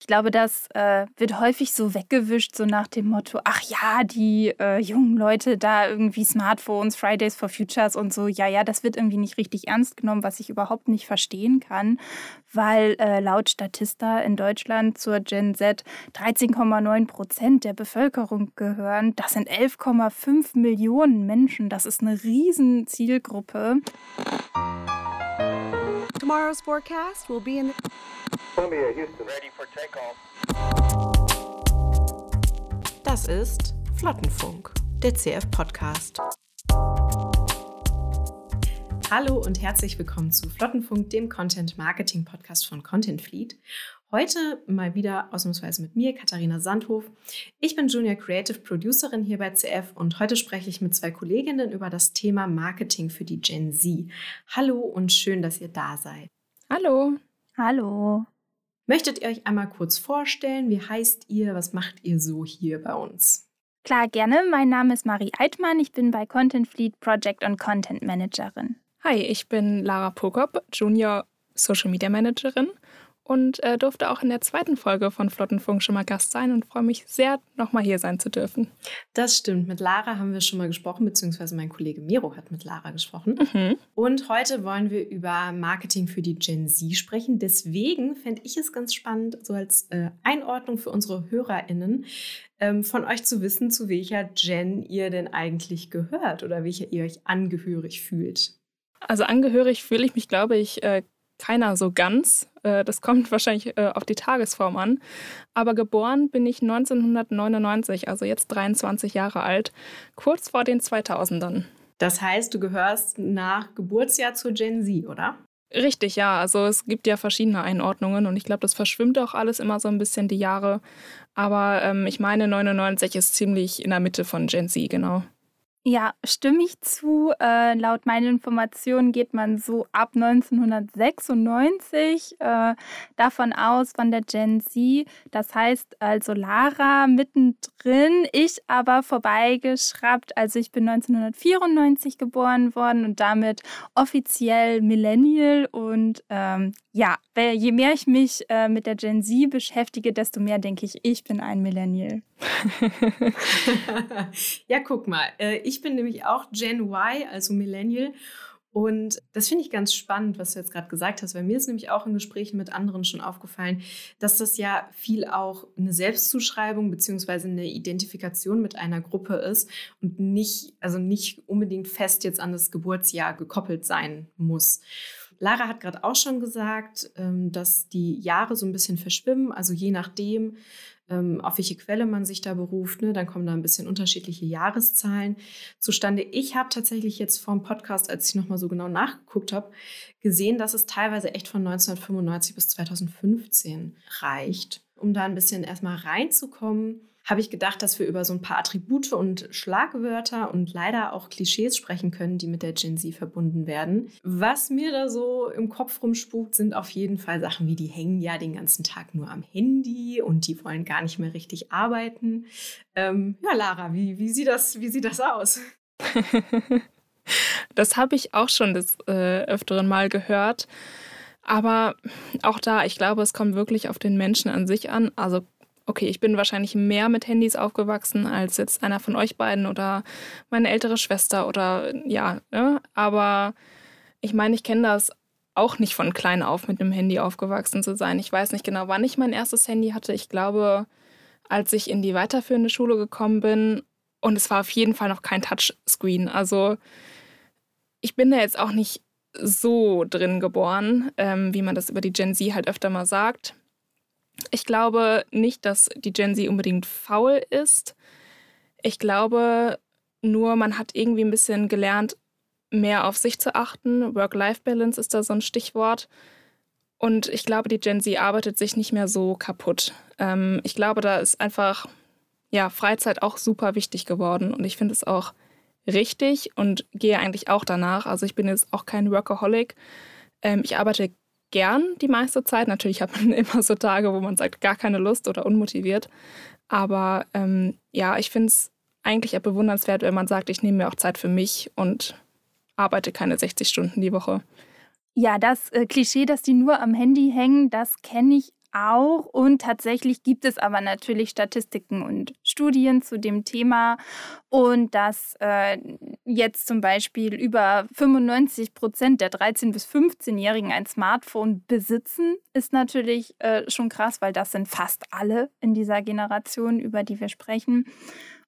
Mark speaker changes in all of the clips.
Speaker 1: Ich glaube, das äh, wird häufig so weggewischt, so nach dem Motto, ach ja, die äh, jungen Leute da irgendwie Smartphones, Fridays for Futures und so, ja, ja, das wird irgendwie nicht richtig ernst genommen, was ich überhaupt nicht verstehen kann, weil äh, laut Statista in Deutschland zur Gen Z 13,9 Prozent der Bevölkerung gehören. Das sind 11,5 Millionen Menschen. Das ist eine riesen Zielgruppe. Tomorrow's forecast will be in the
Speaker 2: Columbia, Houston. Ready for takeoff. Das ist Flottenfunk, der CF-Podcast. Hallo und herzlich willkommen zu Flottenfunk, dem Content-Marketing-Podcast von Content Fleet. Heute mal wieder ausnahmsweise mit mir, Katharina Sandhof. Ich bin Junior Creative Producerin hier bei CF und heute spreche ich mit zwei Kolleginnen über das Thema Marketing für die Gen Z. Hallo und schön, dass ihr da seid.
Speaker 1: Hallo. Hallo.
Speaker 2: Möchtet ihr euch einmal kurz vorstellen? Wie heißt ihr? Was macht ihr so hier bei uns?
Speaker 1: Klar, gerne. Mein Name ist Marie Eitmann. Ich bin bei Content Fleet Project und Content Managerin.
Speaker 3: Hi, ich bin Lara Pokop, Junior Social Media Managerin und äh, durfte auch in der zweiten Folge von Flottenfunk schon mal Gast sein und freue mich sehr, nochmal hier sein zu dürfen.
Speaker 2: Das stimmt. Mit Lara haben wir schon mal gesprochen, beziehungsweise mein Kollege Miro hat mit Lara gesprochen. Mhm. Und heute wollen wir über Marketing für die Gen Z sprechen. Deswegen fände ich es ganz spannend, so als äh, Einordnung für unsere HörerInnen, ähm, von euch zu wissen, zu welcher Gen ihr denn eigentlich gehört oder welcher ihr euch angehörig fühlt.
Speaker 3: Also angehörig fühle ich mich, glaube ich, äh, keiner so ganz. Äh, das kommt wahrscheinlich äh, auf die Tagesform an. Aber geboren bin ich 1999, also jetzt 23 Jahre alt, kurz vor den 2000ern.
Speaker 2: Das heißt, du gehörst nach Geburtsjahr zur Gen Z, oder?
Speaker 3: Richtig, ja. Also es gibt ja verschiedene Einordnungen und ich glaube, das verschwimmt auch alles immer so ein bisschen die Jahre. Aber ähm, ich meine, 99 ist ziemlich in der Mitte von Gen Z, genau.
Speaker 1: Ja, stimme ich zu. Äh, laut meinen Informationen geht man so ab 1996 äh, davon aus, von der Gen Z. Das heißt also Lara mittendrin, ich aber vorbeigeschraubt. Also ich bin 1994 geboren worden und damit offiziell Millennial. Und ähm, ja, je mehr ich mich äh, mit der Gen Z beschäftige, desto mehr denke ich, ich bin ein Millennial.
Speaker 2: ja, guck mal. Äh, ich bin nämlich auch Gen Y, also Millennial. Und das finde ich ganz spannend, was du jetzt gerade gesagt hast, weil mir ist nämlich auch in Gesprächen mit anderen schon aufgefallen, dass das ja viel auch eine Selbstzuschreibung beziehungsweise eine Identifikation mit einer Gruppe ist und nicht, also nicht unbedingt fest jetzt an das Geburtsjahr gekoppelt sein muss. Lara hat gerade auch schon gesagt, ähm, dass die Jahre so ein bisschen verschwimmen, also je nachdem, auf welche Quelle man sich da beruft. Ne? Dann kommen da ein bisschen unterschiedliche Jahreszahlen zustande. Ich habe tatsächlich jetzt vor dem Podcast, als ich nochmal so genau nachgeguckt habe, gesehen, dass es teilweise echt von 1995 bis 2015 reicht, um da ein bisschen erstmal reinzukommen habe ich gedacht, dass wir über so ein paar Attribute und Schlagwörter und leider auch Klischees sprechen können, die mit der Gen Z verbunden werden. Was mir da so im Kopf rumspukt, sind auf jeden Fall Sachen wie, die hängen ja den ganzen Tag nur am Handy und die wollen gar nicht mehr richtig arbeiten. Ähm, ja, Lara, wie, wie, sieht das, wie sieht das aus?
Speaker 3: das habe ich auch schon des äh, Öfteren mal gehört. Aber auch da, ich glaube, es kommt wirklich auf den Menschen an sich an. Also okay, ich bin wahrscheinlich mehr mit Handys aufgewachsen als jetzt einer von euch beiden oder meine ältere Schwester oder ja, ne? aber ich meine, ich kenne das auch nicht von klein auf mit einem Handy aufgewachsen zu sein. Ich weiß nicht genau, wann ich mein erstes Handy hatte. Ich glaube, als ich in die weiterführende Schule gekommen bin und es war auf jeden Fall noch kein Touchscreen. Also ich bin da jetzt auch nicht so drin geboren, ähm, wie man das über die Gen Z halt öfter mal sagt. Ich glaube nicht, dass die Gen Z unbedingt faul ist. Ich glaube nur, man hat irgendwie ein bisschen gelernt, mehr auf sich zu achten. Work-Life-Balance ist da so ein Stichwort. Und ich glaube, die Gen Z arbeitet sich nicht mehr so kaputt. Ähm, ich glaube, da ist einfach ja, Freizeit auch super wichtig geworden. Und ich finde es auch richtig und gehe eigentlich auch danach. Also ich bin jetzt auch kein Workaholic. Ähm, ich arbeite gern die meiste Zeit. Natürlich hat man immer so Tage, wo man sagt, gar keine Lust oder unmotiviert. Aber ähm, ja, ich finde es eigentlich eher bewundernswert, wenn man sagt, ich nehme mir auch Zeit für mich und arbeite keine 60 Stunden die Woche.
Speaker 1: Ja, das äh, Klischee, dass die nur am Handy hängen, das kenne ich auch. Und tatsächlich gibt es aber natürlich Statistiken und Studien zu dem Thema. Und dass äh, jetzt zum Beispiel über 95 Prozent der 13- bis 15-Jährigen ein Smartphone besitzen, ist natürlich äh, schon krass, weil das sind fast alle in dieser Generation, über die wir sprechen.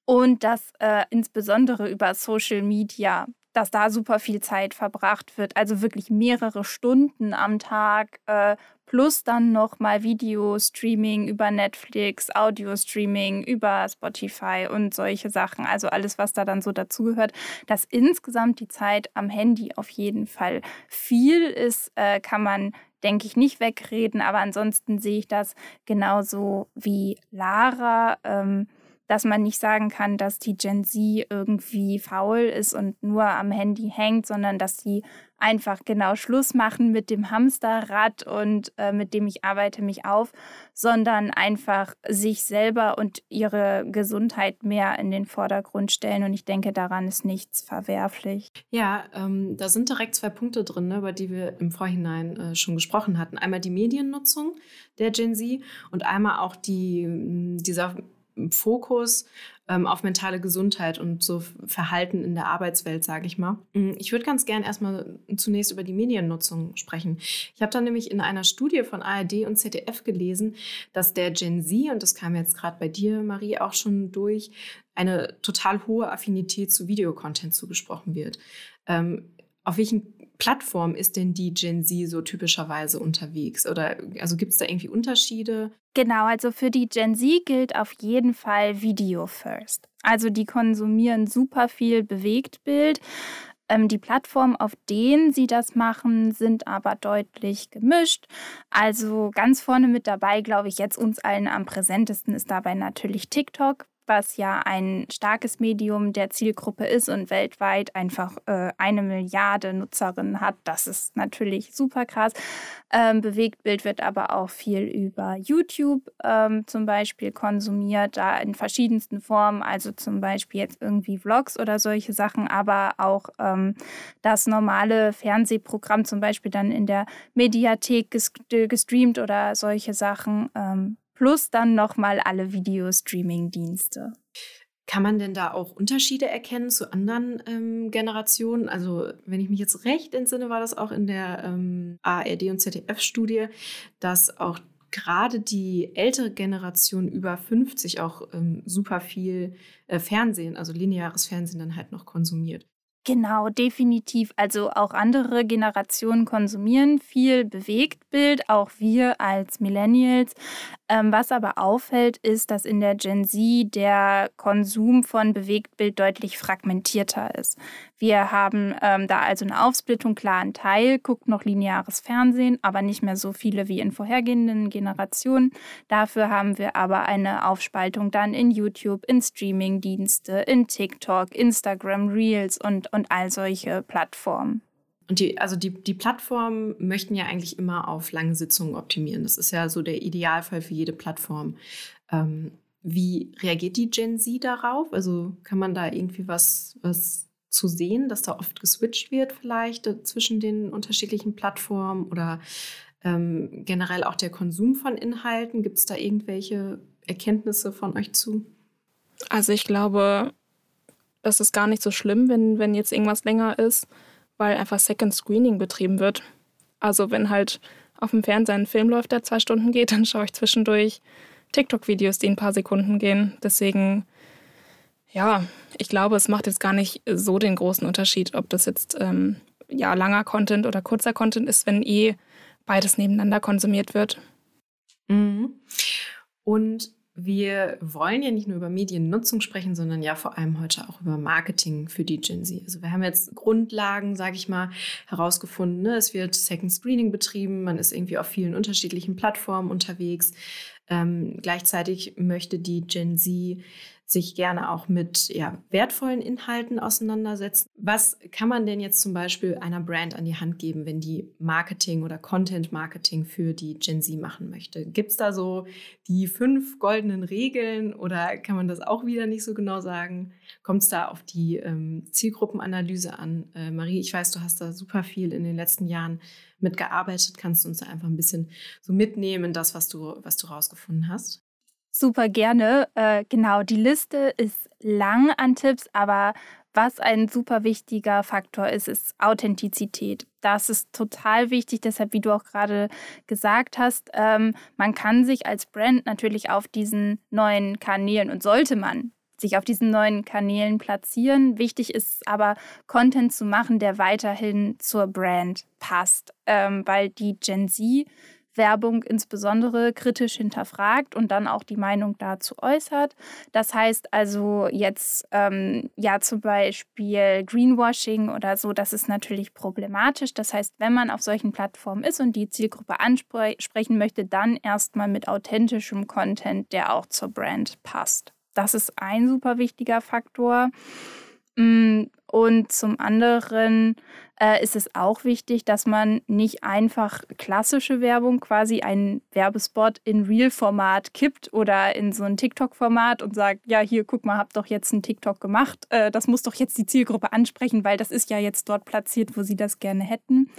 Speaker 1: Und dass äh, insbesondere über Social Media dass da super viel Zeit verbracht wird, also wirklich mehrere Stunden am Tag, äh, plus dann nochmal Video-Streaming über Netflix, Audio-Streaming über Spotify und solche Sachen, also alles, was da dann so dazugehört, dass insgesamt die Zeit am Handy auf jeden Fall viel ist, äh, kann man denke ich, nicht wegreden. Aber ansonsten sehe ich das genauso wie Lara. Ähm, dass man nicht sagen kann, dass die Gen Z irgendwie faul ist und nur am Handy hängt, sondern dass sie einfach genau Schluss machen mit dem Hamsterrad und äh, mit dem ich arbeite mich auf, sondern einfach sich selber und ihre Gesundheit mehr in den Vordergrund stellen. Und ich denke, daran ist nichts verwerflich.
Speaker 2: Ja, ähm, da sind direkt zwei Punkte drin, ne, über die wir im Vorhinein äh, schon gesprochen hatten. Einmal die Mediennutzung der Gen Z und einmal auch die, dieser Fokus ähm, auf mentale Gesundheit und so Verhalten in der Arbeitswelt, sage ich mal. Mm, ich würde ganz gern erstmal zunächst über die Mediennutzung sprechen. Ich habe dann nämlich in einer Studie von ARD und ZDF gelesen, dass der Gen Z, und das kam jetzt gerade bei dir, Marie, auch schon durch, eine total hohe Affinität zu Videocontent zugesprochen wird. Ähm, auf welchen Plattform ist denn die Gen Z so typischerweise unterwegs? Oder also gibt es da irgendwie Unterschiede?
Speaker 1: Genau, also für die Gen Z gilt auf jeden Fall Video First. Also die konsumieren super viel Bewegtbild. Ähm, die Plattformen, auf denen sie das machen, sind aber deutlich gemischt. Also ganz vorne mit dabei, glaube ich, jetzt uns allen am präsentesten ist dabei natürlich TikTok, was ja ein starkes Medium der Zielgruppe ist und weltweit einfach äh, eine Milliarde Nutzerinnen hat. Das ist natürlich super krass. Ähm, Bewegtbild wird aber auch viel über YouTube ähm, zum Beispiel konsumiert, da in verschiedensten Formen, also zum Beispiel jetzt irgendwie Vlogs oder solche Sachen, aber auch ähm, das normale Fernsehprogramm zum Beispiel dann in der Mediathek gestreamt oder solche Sachen ähm, plus dann nochmal alle Videostreaming-Dienste.
Speaker 2: Kann man denn da auch Unterschiede erkennen zu anderen ähm, Generationen? Also, wenn ich mich jetzt recht entsinne, war das auch in der ähm, ARD und ZDF-Studie, dass auch gerade die ältere Generation über 50 auch ähm, super viel äh, Fernsehen, also lineares Fernsehen dann halt noch konsumiert.
Speaker 1: Genau, definitiv. Also auch andere Generationen konsumieren viel Bewegtbild, auch wir als Millennials. Ähm, was aber auffällt, ist, dass in der Gen Z der Konsum von Bewegtbild deutlich fragmentierter ist. Wir haben ähm, da also eine Aufsplittung, klar, ein Teil guckt noch lineares Fernsehen, aber nicht mehr so viele wie in vorhergehenden Generationen. Dafür haben wir aber eine Aufspaltung dann in YouTube, in Streamingdienste, in TikTok, Instagram, Reels und, und all solche Plattformen.
Speaker 2: Und die, also die, die Plattformen möchten ja eigentlich immer auf lange Sitzungen optimieren. Das ist ja so der Idealfall für jede Plattform. Ähm, wie reagiert die Gen Z darauf? Also kann man da irgendwie was, was zu sehen, dass da oft geswitcht wird vielleicht äh, zwischen den unterschiedlichen Plattformen oder ähm, generell auch der Konsum von Inhalten? Gibt es da irgendwelche Erkenntnisse von euch zu?
Speaker 3: Also ich glaube, das ist gar nicht so schlimm, wenn, wenn jetzt irgendwas länger ist weil einfach Second Screening betrieben wird. Also wenn halt auf dem Fernseher ein Film läuft, der zwei Stunden geht, dann schaue ich zwischendurch TikTok-Videos, die ein paar Sekunden gehen. Deswegen, ja, ich glaube, es macht jetzt gar nicht so den großen Unterschied, ob das jetzt ähm, ja, langer Content oder kurzer Content ist, wenn eh beides nebeneinander konsumiert wird.
Speaker 2: Mhm. Und wir wollen ja nicht nur über Mediennutzung sprechen, sondern ja vor allem heute auch über Marketing für die Gen Z. Also wir haben jetzt Grundlagen, sage ich mal, herausgefunden. Ne? Es wird Second Screening betrieben, man ist irgendwie auf vielen unterschiedlichen Plattformen unterwegs. Ähm, gleichzeitig möchte die Gen Z sich gerne auch mit ja, wertvollen Inhalten auseinandersetzen. Was kann man denn jetzt zum Beispiel einer Brand an die Hand geben, wenn die Marketing oder Content-Marketing für die Gen Z machen möchte? Gibt es da so die fünf goldenen Regeln oder kann man das auch wieder nicht so genau sagen? Kommt es da auf die ähm, Zielgruppenanalyse an? Äh, Marie, ich weiß, du hast da super viel in den letzten Jahren mitgearbeitet. Kannst du uns da einfach ein bisschen so mitnehmen, das, was du, was du rausgefunden hast?
Speaker 1: Super gerne. Äh, genau, die Liste ist lang an Tipps, aber was ein super wichtiger Faktor ist, ist Authentizität. Das ist total wichtig, deshalb, wie du auch gerade gesagt hast, ähm, man kann sich als Brand natürlich auf diesen neuen Kanälen und sollte man sich auf diesen neuen Kanälen platzieren. Wichtig ist aber, Content zu machen, der weiterhin zur Brand passt, ähm, weil die Gen Z Werbung insbesondere kritisch hinterfragt und dann auch die Meinung dazu äußert. Das heißt also jetzt ähm, ja zum Beispiel Greenwashing oder so, das ist natürlich problematisch. Das heißt, wenn man auf solchen Plattformen ist und die Zielgruppe ansprechen möchte, dann erstmal mit authentischem Content, der auch zur Brand passt. Das ist ein super wichtiger Faktor. Mm, und zum anderen äh, ist es auch wichtig, dass man nicht einfach klassische Werbung, quasi einen Werbespot in Real-Format kippt oder in so ein TikTok-Format und sagt, ja, hier, guck mal, hab doch jetzt ein TikTok gemacht. Äh, das muss doch jetzt die Zielgruppe ansprechen, weil das ist ja jetzt dort platziert, wo sie das gerne hätten.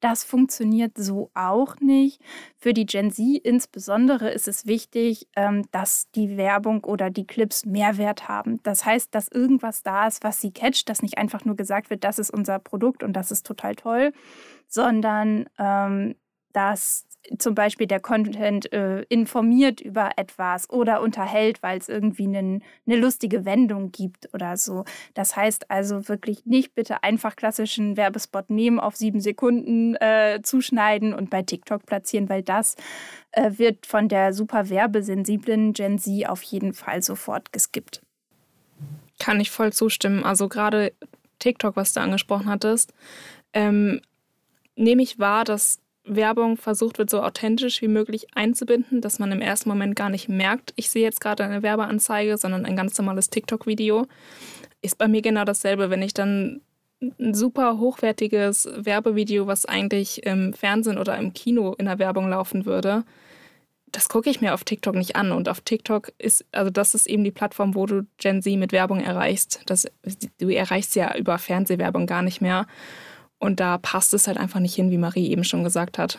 Speaker 1: Das funktioniert so auch nicht. Für die Gen Z insbesondere ist es wichtig, ähm, dass die Werbung oder die Clips Mehrwert haben. Das heißt, dass irgendwas da ist, was sie catcht, dass nicht einfach nur gesagt wird, das ist unser Produkt und das ist total toll, sondern ähm, dass zum Beispiel der Content äh, informiert über etwas oder unterhält, weil es irgendwie eine lustige Wendung gibt oder so. Das heißt also wirklich nicht bitte einfach klassischen Werbespot nehmen, auf sieben Sekunden äh, zuschneiden und bei TikTok platzieren, weil das äh, wird von der super werbesensiblen Gen Z auf jeden Fall sofort geskippt.
Speaker 3: Kann ich voll zustimmen. Also gerade TikTok, was du angesprochen hattest, ähm, nehme ich wahr, dass Werbung versucht wird, so authentisch wie möglich einzubinden, dass man im ersten Moment gar nicht merkt, ich sehe jetzt gerade eine Werbeanzeige, sondern ein ganz normales TikTok-Video. Ist bei mir genau dasselbe, wenn ich dann ein super hochwertiges Werbevideo, was eigentlich im Fernsehen oder im Kino in der Werbung laufen würde, das gucke ich mir auf TikTok nicht an. Und auf TikTok ist, also das ist eben die Plattform, wo du Gen Z mit Werbung erreichst. Das, du erreichst ja über Fernsehwerbung gar nicht mehr. Und da passt es halt einfach nicht hin, wie Marie eben schon gesagt hat.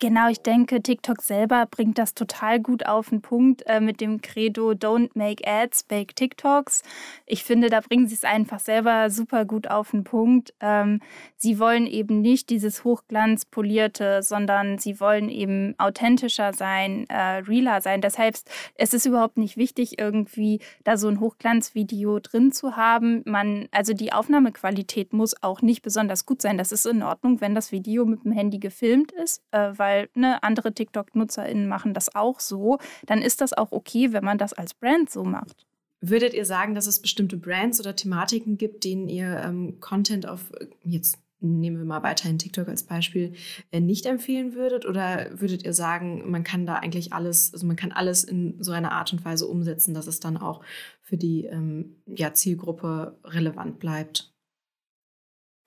Speaker 1: Genau, ich denke, TikTok selber bringt das total gut auf den Punkt äh, mit dem Credo Don't make ads, make TikToks. Ich finde, da bringen sie es einfach selber super gut auf den Punkt. Ähm, sie wollen eben nicht dieses hochglanzpolierte, sondern sie wollen eben authentischer sein, äh, realer sein. Deshalb es ist überhaupt nicht wichtig, irgendwie da so ein Hochglanzvideo drin zu haben. Man, also die Aufnahmequalität muss auch nicht besonders gut sein. Das ist in Ordnung, wenn das Video mit dem Handy gefilmt ist, äh, weil weil ne, andere TikTok-NutzerInnen machen das auch so, dann ist das auch okay, wenn man das als Brand so macht.
Speaker 2: Würdet ihr sagen, dass es bestimmte Brands oder Thematiken gibt, denen ihr ähm, Content auf, jetzt nehmen wir mal weiterhin TikTok als Beispiel, äh, nicht empfehlen würdet? Oder würdet ihr sagen, man kann da eigentlich alles, also man kann alles in so einer Art und Weise umsetzen, dass es dann auch für die ähm, ja, Zielgruppe relevant bleibt?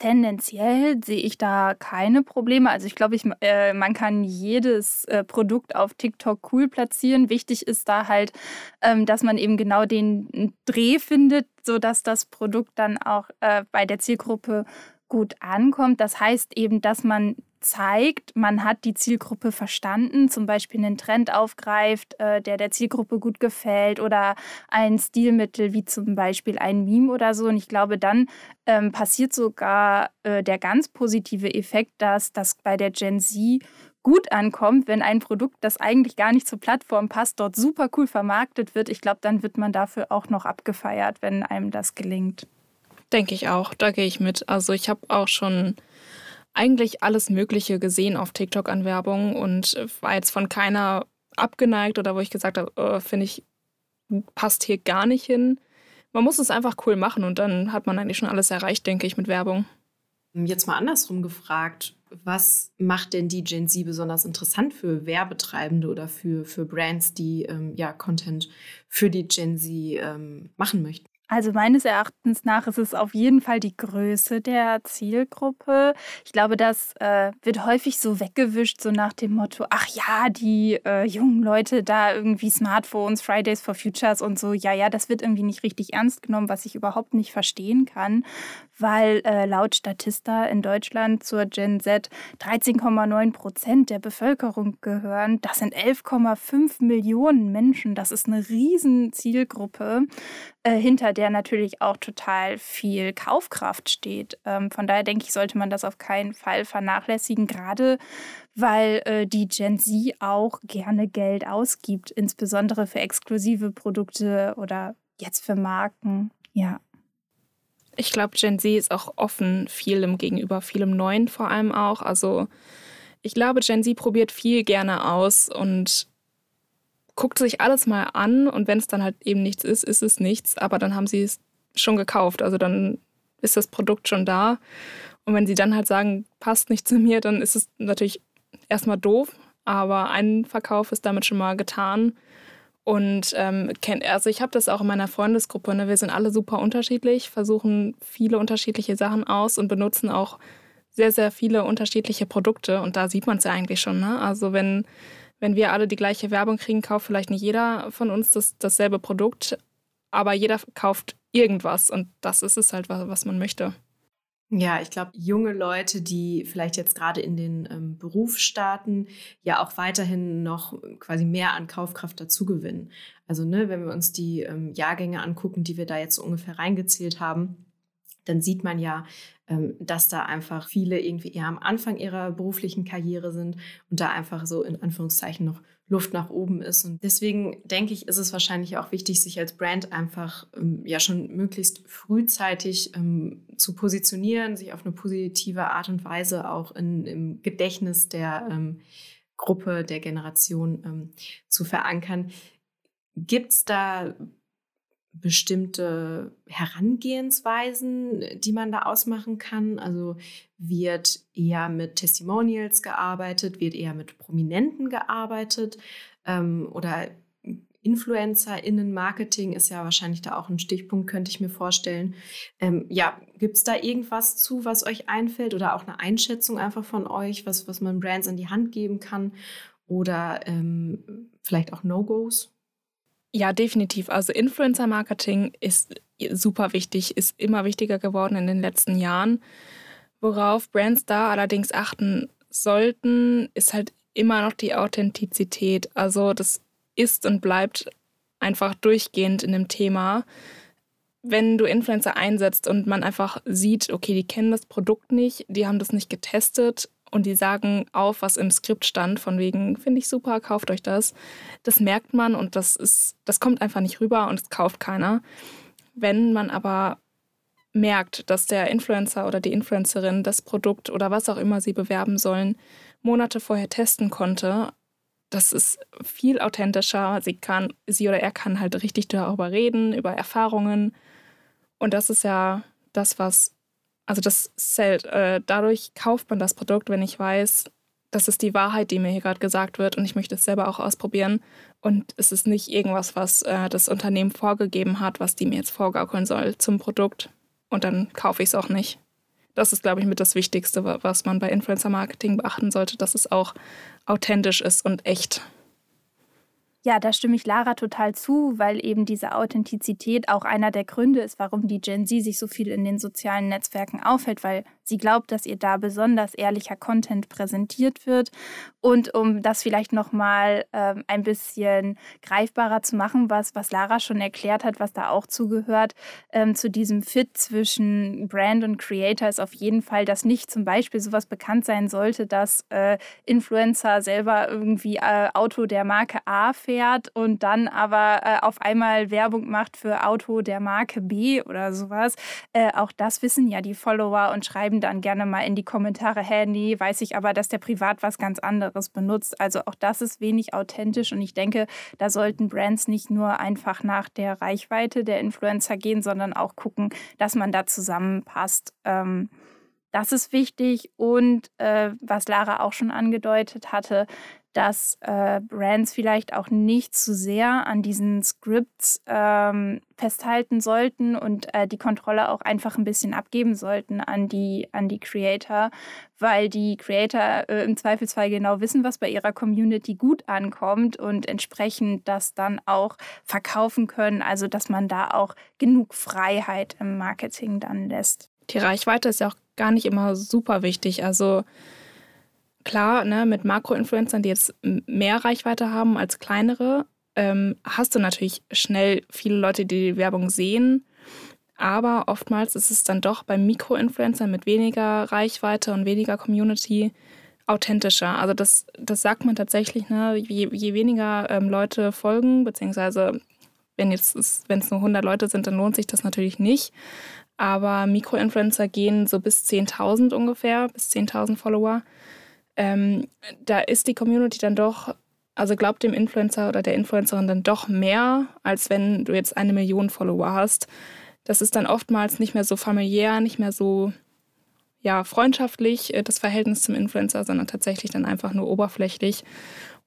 Speaker 1: Tendenziell sehe ich da keine Probleme. Also ich glaube, ich, äh, man kann jedes äh, Produkt auf TikTok cool platzieren. Wichtig ist da halt, ähm, dass man eben genau den Dreh findet, sodass das Produkt dann auch äh, bei der Zielgruppe gut ankommt. Das heißt eben, dass man zeigt, man hat die Zielgruppe verstanden, zum Beispiel einen Trend aufgreift, äh, der der Zielgruppe gut gefällt oder ein Stilmittel wie zum Beispiel ein Meme oder so. Und ich glaube, dann ähm, passiert sogar äh, der ganz positive Effekt, dass das bei der Gen Z gut ankommt, wenn ein Produkt, das eigentlich gar nicht zur Plattform passt, dort super cool vermarktet wird. Ich glaube, dann wird man dafür auch noch abgefeiert, wenn einem das gelingt.
Speaker 3: Denke ich auch, da gehe ich mit. Also ich habe auch schon eigentlich alles Mögliche gesehen auf TikTok an Werbung und war jetzt von keiner abgeneigt oder wo ich gesagt habe, oh, finde ich, passt hier gar nicht hin. Man muss es einfach cool machen und dann hat man eigentlich schon alles erreicht, denke ich, mit Werbung.
Speaker 2: Jetzt mal andersrum gefragt. was macht denn die Gen Z besonders interessant für Werbetreibende oder für, für Brands, die ähm, ja Content für die Gen Z ähm, machen möchten?
Speaker 1: Also meines Erachtens nach ist es auf jeden Fall die Größe der Zielgruppe. Ich glaube, das äh, wird häufig so weggewischt, so nach dem Motto, ach ja, die äh, jungen Leute da irgendwie Smartphones, Fridays for Futures und so, ja, ja, das wird irgendwie nicht richtig ernst genommen, was ich überhaupt nicht verstehen kann, weil äh, laut Statista in Deutschland zur Gen Z 13,9 Prozent der Bevölkerung gehören. Das sind 11,5 Millionen Menschen. Das ist eine riesen Zielgruppe, äh, hinter der natürlich auch total viel Kaufkraft steht. Ähm, von daher denke ich, sollte man das auf keinen Fall vernachlässigen, gerade weil äh, die Gen Z auch gerne Geld ausgibt, insbesondere für exklusive Produkte oder jetzt für Marken. Ja.
Speaker 3: Ich glaube, Gen Z ist auch offen vielem gegenüber, vielem Neuen vor allem auch. Also ich glaube, Gen Z probiert viel gerne aus und guckt sich alles mal an und wenn es dann halt eben nichts ist, ist es nichts, aber dann haben sie es schon gekauft. Also dann ist das Produkt schon da. Und wenn sie dann halt sagen, passt nicht zu mir, dann ist es natürlich erstmal doof, aber ein Verkauf ist damit schon mal getan. Und ähm, also ich habe das auch in meiner Freundesgruppe. Ne? Wir sind alle super unterschiedlich, versuchen viele unterschiedliche Sachen aus und benutzen auch sehr, sehr viele unterschiedliche Produkte. Und da sieht man es ja eigentlich schon. Ne? Also wenn, wenn wir alle die gleiche Werbung kriegen, kauft vielleicht nicht jeder von uns das, dasselbe Produkt, aber jeder kauft irgendwas. Und das ist es halt, was, was man möchte.
Speaker 2: Ja, ich glaube, junge Leute, die vielleicht jetzt gerade in den ähm, Beruf starten, ja auch weiterhin noch quasi mehr an Kaufkraft dazugewinnen. Also, ne, wenn wir uns die ähm, Jahrgänge angucken, die wir da jetzt so ungefähr reingezählt haben, dann sieht man ja, ähm, dass da einfach viele irgendwie eher am Anfang ihrer beruflichen Karriere sind und da einfach so in Anführungszeichen noch Luft nach oben ist. Und deswegen denke ich, ist es wahrscheinlich auch wichtig, sich als Brand einfach ähm, ja schon möglichst frühzeitig ähm, zu positionieren, sich auf eine positive Art und Weise auch in, im Gedächtnis der Gruppe, der Generation zu verankern. Gibt es da bestimmte Herangehensweisen, die man da ausmachen kann? Also wird eher mit Testimonials gearbeitet, wird eher mit Prominenten gearbeitet ähm, oder InfluencerInnen-Marketing ist ja wahrscheinlich da auch ein Stichpunkt, könnte ich mir vorstellen. Ähm, ja, gibt es da irgendwas zu, was euch einfällt oder auch eine Einschätzung einfach von euch, was, was man Brands in die Hand geben kann oder ähm, vielleicht auch No-Gos?
Speaker 3: Ja, definitiv. Also Influencer-Marketing ist super wichtig, ist immer wichtiger geworden in den letzten Jahren. Worauf Brands da allerdings achten sollten, ist halt immer noch die Authentizität. Also das ist und bleibt einfach durchgehend in dem Thema. Wenn du Influencer einsetzt und man einfach sieht, okay, die kennen das Produkt nicht, die haben das nicht getestet und die sagen auf, was im Skript stand, von wegen, finde ich super, kauft euch das. Das merkt man und das ist, das kommt einfach nicht rüber und es kauft keiner. Wenn man aber merkt, dass der Influencer oder die Influencerin das Produkt oder was auch immer sie bewerben sollen, Monate vorher testen konnte, das ist viel authentischer. Sie kann, sie oder er kann halt richtig darüber reden, über Erfahrungen. Und das ist ja das, was also das zählt. Äh, dadurch kauft man das Produkt, wenn ich weiß, das ist die Wahrheit, die mir hier gerade gesagt wird und ich möchte es selber auch ausprobieren. Und es ist nicht irgendwas, was äh, das Unternehmen vorgegeben hat, was die mir jetzt vorgaukeln soll zum Produkt. Und dann kaufe ich es auch nicht. Das ist, glaube ich, mit das Wichtigste, was man bei Influencer-Marketing beachten sollte, dass es auch authentisch ist und echt.
Speaker 1: Ja, da stimme ich Lara total zu, weil eben diese Authentizität auch einer der Gründe ist, warum die Gen Z sich so viel in den sozialen Netzwerken aufhält, weil sie glaubt, dass ihr da besonders ehrlicher Content präsentiert wird. Und um das vielleicht nochmal ähm, ein bisschen greifbarer zu machen, was, was Lara schon erklärt hat, was da auch zugehört, ähm, zu diesem Fit zwischen Brand und Creator ist auf jeden Fall, dass nicht zum Beispiel sowas bekannt sein sollte, dass äh, Influencer selber irgendwie äh, Auto der Marke A fährt und dann aber äh, auf einmal Werbung macht für Auto der Marke B oder sowas. Äh, auch das wissen ja die Follower und schreiben dann gerne mal in die Kommentare, hä, nee, weiß ich aber, dass der privat was ganz anderes benutzt. Also auch das ist wenig authentisch und ich denke, da sollten Brands nicht nur einfach nach der Reichweite der Influencer gehen, sondern auch gucken, dass man da zusammenpasst. Ähm, Das ist wichtig und äh, was Lara auch schon angedeutet hatte, dass äh, Brands vielleicht auch nicht zu sehr an diesen Scripts ähm, festhalten sollten und äh, die Kontrolle auch einfach ein bisschen abgeben sollten an die, an die Creator, weil die Creator äh, im Zweifelsfall genau wissen, was bei ihrer Community gut ankommt und entsprechend das dann auch verkaufen können. Also dass man da auch genug Freiheit im Marketing dann lässt.
Speaker 3: Die Reichweite ist ja auch gar nicht immer super wichtig. Also klar, ne, mit Makroinfluencern, die jetzt mehr Reichweite haben als kleinere, ähm, hast du natürlich schnell viele Leute, die die Werbung sehen. Aber oftmals ist es dann doch bei Mikroinfluencern mit weniger Reichweite und weniger Community authentischer. Also das, das sagt man tatsächlich, ne? je, je weniger ähm, Leute folgen, beziehungsweise wenn es nur 100 Leute sind, dann lohnt sich das natürlich nicht. Aber Mikroinfluencer gehen so bis 10.000 ungefähr, bis 10.000 Follower ähm, da ist die Community dann doch, also glaubt dem Influencer oder der Influencerin dann doch mehr, als wenn du jetzt eine Million Follower hast. Das ist dann oftmals nicht mehr so familiär, nicht mehr so ja, freundschaftlich, äh, das Verhältnis zum Influencer, sondern tatsächlich dann einfach nur oberflächlich.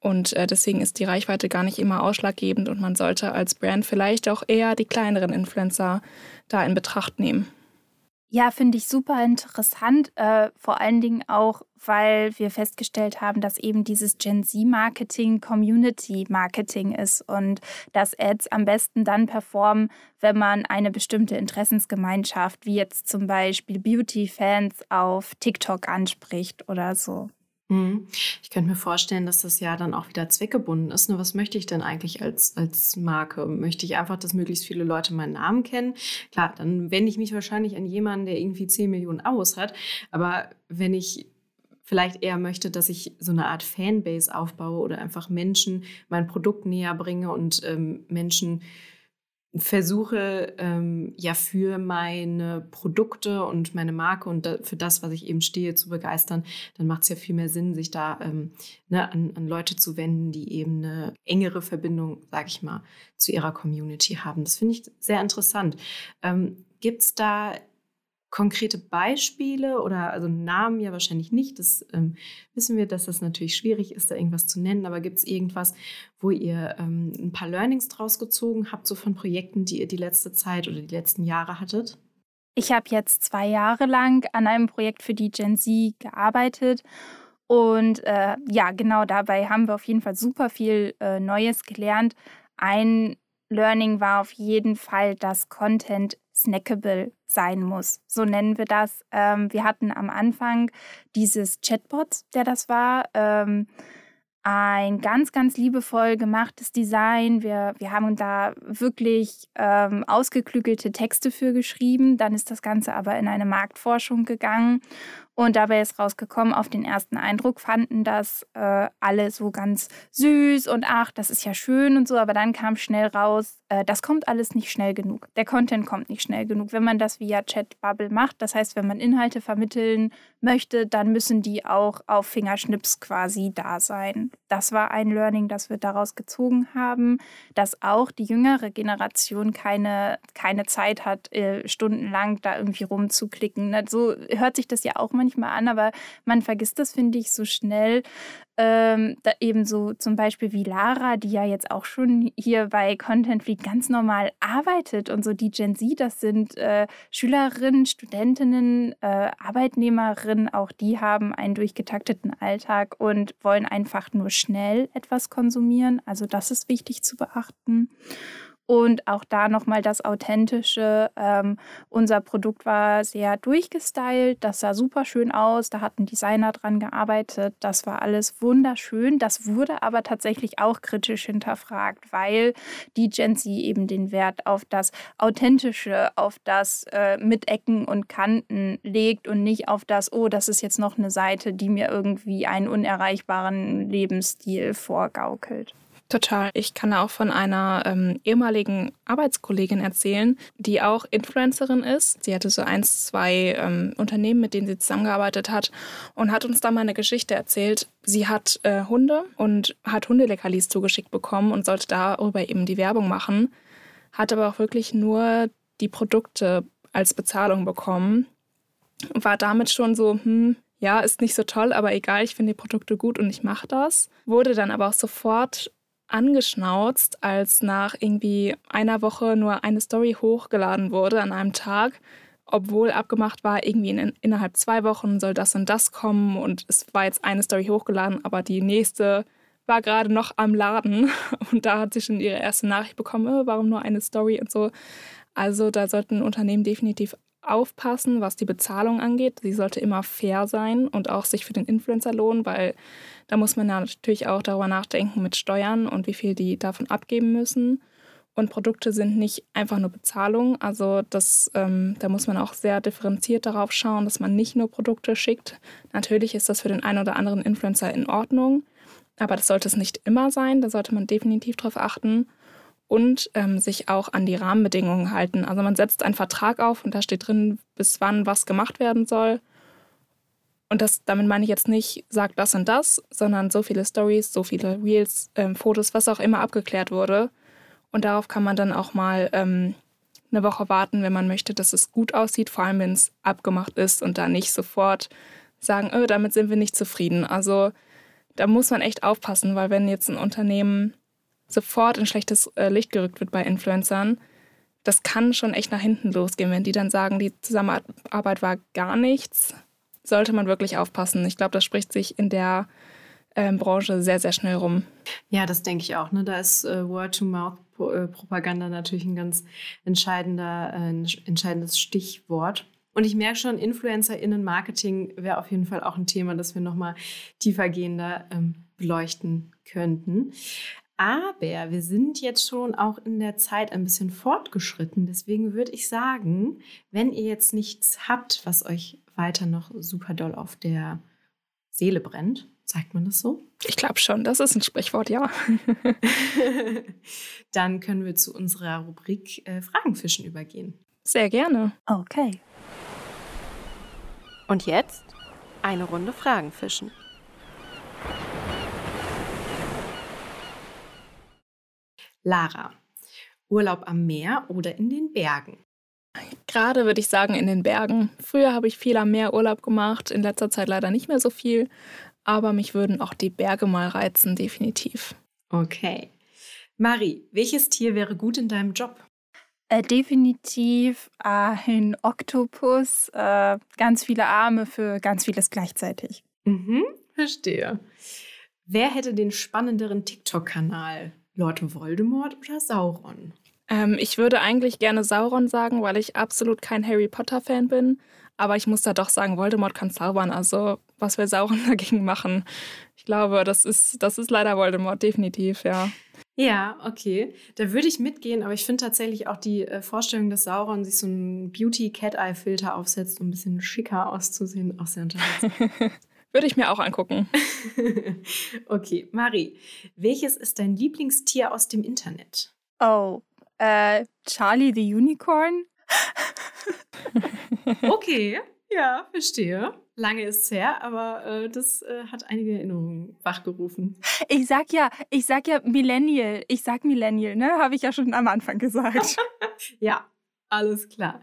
Speaker 3: Und äh, deswegen ist die Reichweite gar nicht immer ausschlaggebend und man sollte als Brand vielleicht auch eher die kleineren Influencer da in Betracht nehmen.
Speaker 1: Ja, finde ich super interessant. Äh, vor allen Dingen auch, weil wir festgestellt haben, dass eben dieses Gen Z-Marketing Community-Marketing ist und dass Ads am besten dann performen, wenn man eine bestimmte Interessensgemeinschaft, wie jetzt zum Beispiel Beauty-Fans auf TikTok anspricht oder so.
Speaker 2: Mhm. Ich könnte mir vorstellen, dass das ja dann auch wieder zweckgebunden ist. Nur was möchte ich denn eigentlich als, als Marke? Möchte ich einfach, dass möglichst viele Leute meinen Namen kennen? Klar, dann wende ich mich wahrscheinlich an jemanden, der irgendwie 10 Millionen Abos hat. Aber wenn ich vielleicht eher möchte, dass ich so eine Art Fanbase aufbaue oder einfach Menschen mein Produkt näher bringe und ähm, Menschen versuche ähm, ja für meine Produkte und meine Marke und da, für das, was ich eben stehe, zu begeistern, dann macht es ja viel mehr Sinn, sich da ähm, ne, an, an, Leute zu wenden, die eben eine engere Verbindung, sage ich mal, zu ihrer Community haben. Das finde ich sehr interessant. Ähm, Gibt es da konkrete Beispiele oder also Namen ja wahrscheinlich nicht. Das ähm, wissen wir, dass das natürlich schwierig ist, da irgendwas zu nennen. Aber gibt es irgendwas, wo ihr ähm, ein paar Learnings draus gezogen habt, so von Projekten, die ihr die letzte Zeit oder die letzten Jahre hattet?
Speaker 1: Ich habe jetzt zwei Jahre lang an einem Projekt für die Gen Z gearbeitet. Und äh, ja, genau dabei haben wir auf jeden Fall super viel äh, Neues gelernt. Ein Learning war auf jeden Fall, dass Content snackable sein muss. So nennen wir das. Ähm, wir hatten am Anfang dieses Chatbot, der das war. Ähm, ein ganz, ganz liebevoll gemachtes Design. Wir, wir haben da wirklich ähm, ausgeklügelte Texte für geschrieben. Dann ist das Ganze aber in eine Marktforschung gegangen und dabei ist rausgekommen, auf den ersten Eindruck fanden das äh, alle so ganz süß und ach, das ist ja schön und so. Aber dann kam schnell raus, äh, das kommt alles nicht schnell genug. Der Content kommt nicht schnell genug. Wenn man das via Chat-Bubble macht, das heißt, wenn man Inhalte vermitteln möchte, dann müssen die auch auf Fingerschnips quasi da sein. Das war ein Learning, das wir daraus gezogen haben, dass auch die jüngere Generation keine, keine Zeit hat, äh, stundenlang da irgendwie rumzuklicken. So hört sich das ja auch mal manchmal an, aber man vergisst das, finde ich, so schnell. Ähm, da eben so zum Beispiel wie Lara, die ja jetzt auch schon hier bei Content Fleet ganz normal arbeitet und so die Gen Z, das sind äh, Schülerinnen, Studentinnen, äh, Arbeitnehmerinnen, auch die haben einen durchgetakteten Alltag und wollen einfach nur schnell etwas konsumieren. Also das ist wichtig zu beachten. Und auch da nochmal das Authentische. Ähm, unser Produkt war sehr durchgestylt, das sah super schön aus, da hat ein Designer dran gearbeitet, das war alles wunderschön. Das wurde aber tatsächlich auch kritisch hinterfragt, weil die Gen Z eben den Wert auf das Authentische, auf das äh, mit Ecken und Kanten legt und nicht auf das, oh, das ist jetzt noch eine Seite, die mir irgendwie einen unerreichbaren Lebensstil vorgaukelt.
Speaker 3: Total. Ich kann auch von einer ähm, ehemaligen Arbeitskollegin erzählen, die auch Influencerin ist. Sie hatte so eins, zwei ähm, Unternehmen, mit denen sie zusammengearbeitet hat und hat uns da mal eine Geschichte erzählt. Sie hat äh, Hunde und hat Hundeleckerlis zugeschickt bekommen und sollte darüber eben die Werbung machen, hat aber auch wirklich nur die Produkte als Bezahlung bekommen war damit schon so, hm, ja, ist nicht so toll, aber egal, ich finde die Produkte gut und ich mache das. Wurde dann aber auch sofort angeschnauzt, als nach irgendwie einer Woche nur eine Story hochgeladen wurde an einem Tag, obwohl abgemacht war, irgendwie in, innerhalb zwei Wochen soll das und das kommen und es war jetzt eine Story hochgeladen, aber die nächste war gerade noch am Laden und da hat sie schon ihre erste Nachricht bekommen, oh, warum nur eine Story und so. Also da sollten Unternehmen definitiv aufpassen, was die Bezahlung angeht. Sie sollte immer fair sein und auch sich für den Influencer lohnen, weil da muss man natürlich auch darüber nachdenken mit Steuern und wie viel die davon abgeben müssen. Und Produkte sind nicht einfach nur Bezahlung. Also das, ähm, da muss man auch sehr differenziert darauf schauen, dass man nicht nur Produkte schickt. Natürlich ist das für den einen oder anderen Influencer in Ordnung, aber das sollte es nicht immer sein. Da sollte man definitiv darauf achten und ähm, sich auch an die Rahmenbedingungen halten. Also man setzt einen Vertrag auf und da steht drin, bis wann was gemacht werden soll. Und das, damit meine ich jetzt nicht, sagt das und das, sondern so viele Stories, so viele Reels, ähm, Fotos, was auch immer abgeklärt wurde. Und darauf kann man dann auch mal ähm, eine Woche warten, wenn man möchte, dass es gut aussieht, vor allem wenn es abgemacht ist und da nicht sofort sagen, oh, damit sind wir nicht zufrieden. Also da muss man echt aufpassen, weil wenn jetzt ein Unternehmen sofort in schlechtes äh, Licht gerückt wird bei Influencern, das kann schon echt nach hinten losgehen. Wenn die dann sagen, die Zusammenarbeit war gar nichts, sollte man wirklich aufpassen. Ich glaube, das spricht sich in der ähm, Branche sehr, sehr schnell rum.
Speaker 2: Ja, das denke ich auch. Ne? Da ist äh, Word-to-Mouth-Propaganda natürlich ein ganz entscheidender, äh, entscheidendes Stichwort. Und ich merke schon, InfluencerInnen-Marketing wäre auf jeden Fall auch ein Thema, das wir nochmal tiefergehender ähm, beleuchten könnten. Aber wir sind jetzt schon auch in der Zeit ein bisschen fortgeschritten. Deswegen würde ich sagen, wenn ihr jetzt nichts habt, was euch weiter noch super doll auf der Seele brennt, sagt man das so?
Speaker 3: Ich glaube schon, das ist ein Sprichwort, ja.
Speaker 2: Dann können wir zu unserer Rubrik äh, Fragenfischen übergehen.
Speaker 3: Sehr gerne.
Speaker 1: Okay.
Speaker 4: Und jetzt eine Runde Fragenfischen.
Speaker 2: Lara, Urlaub am Meer oder in den Bergen?
Speaker 3: Gerade würde ich sagen in den Bergen. Früher habe ich viel am Meer Urlaub gemacht, in letzter Zeit leider nicht mehr so viel, aber mich würden auch die Berge mal reizen, definitiv.
Speaker 2: Okay. Marie, welches Tier wäre gut in deinem Job?
Speaker 1: Äh, definitiv ein Oktopus, äh, ganz viele Arme für ganz vieles gleichzeitig.
Speaker 2: Mhm, verstehe. Wer hätte den spannenderen TikTok-Kanal? Lord Voldemort oder Sauron?
Speaker 3: Ähm, ich würde eigentlich gerne Sauron sagen, weil ich absolut kein Harry Potter-Fan bin. Aber ich muss da doch sagen, Voldemort kann zaubern. Also, was will Sauron dagegen machen? Ich glaube, das ist, das ist leider Voldemort, definitiv, ja.
Speaker 2: Ja, okay. Da würde ich mitgehen, aber ich finde tatsächlich auch die äh, Vorstellung, dass Sauron sich so einen Beauty-Cat-Eye-Filter aufsetzt, um ein bisschen schicker auszusehen, auch sehr interessant.
Speaker 3: Würde ich mir auch angucken.
Speaker 2: okay, Marie, welches ist dein Lieblingstier aus dem Internet?
Speaker 1: Oh, äh, Charlie the Unicorn.
Speaker 2: okay, ja, verstehe. Lange ist es her, aber äh, das äh, hat einige Erinnerungen wachgerufen.
Speaker 1: Ich sag ja, ich sag ja Millennial. Ich sag Millennial, ne? Habe ich ja schon am Anfang gesagt.
Speaker 2: ja, alles klar.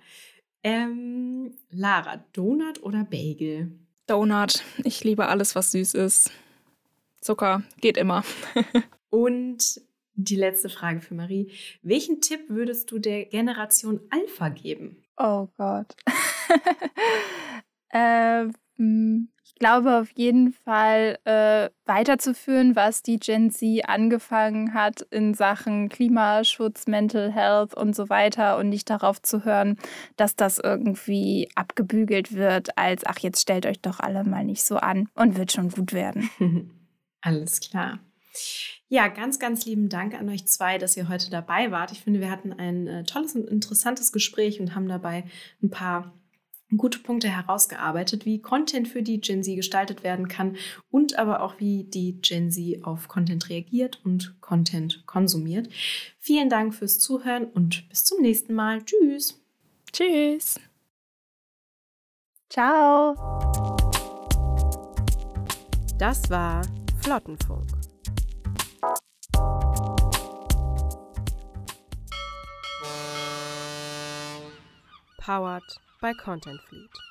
Speaker 2: Ähm, Lara, Donut oder Bagel?
Speaker 3: Donut. Ich liebe alles, was süß ist. Zucker geht immer.
Speaker 2: Und die letzte Frage für Marie. Welchen Tipp würdest du der Generation Alpha geben?
Speaker 1: Oh Gott. ähm, glaube auf jeden Fall äh, weiterzuführen, was die Gen Z angefangen hat in Sachen Klimaschutz, Mental Health und so weiter und nicht darauf zu hören, dass das irgendwie abgebügelt wird als, ach, jetzt stellt euch doch alle mal nicht so an und wird schon gut werden.
Speaker 2: Alles klar. Ja, ganz, ganz lieben Dank an euch zwei, dass ihr heute dabei wart. Ich finde, wir hatten ein äh, tolles und interessantes Gespräch und haben dabei ein paar gute Punkte herausgearbeitet, wie Content für die Gen Z gestaltet werden kann und aber auch wie die Gen Z auf Content reagiert und Content konsumiert. Vielen Dank fürs Zuhören und bis zum nächsten Mal. Tschüss.
Speaker 3: Tschüss.
Speaker 1: Ciao.
Speaker 4: Das war Flottenfunk. Powered by Content Fleet.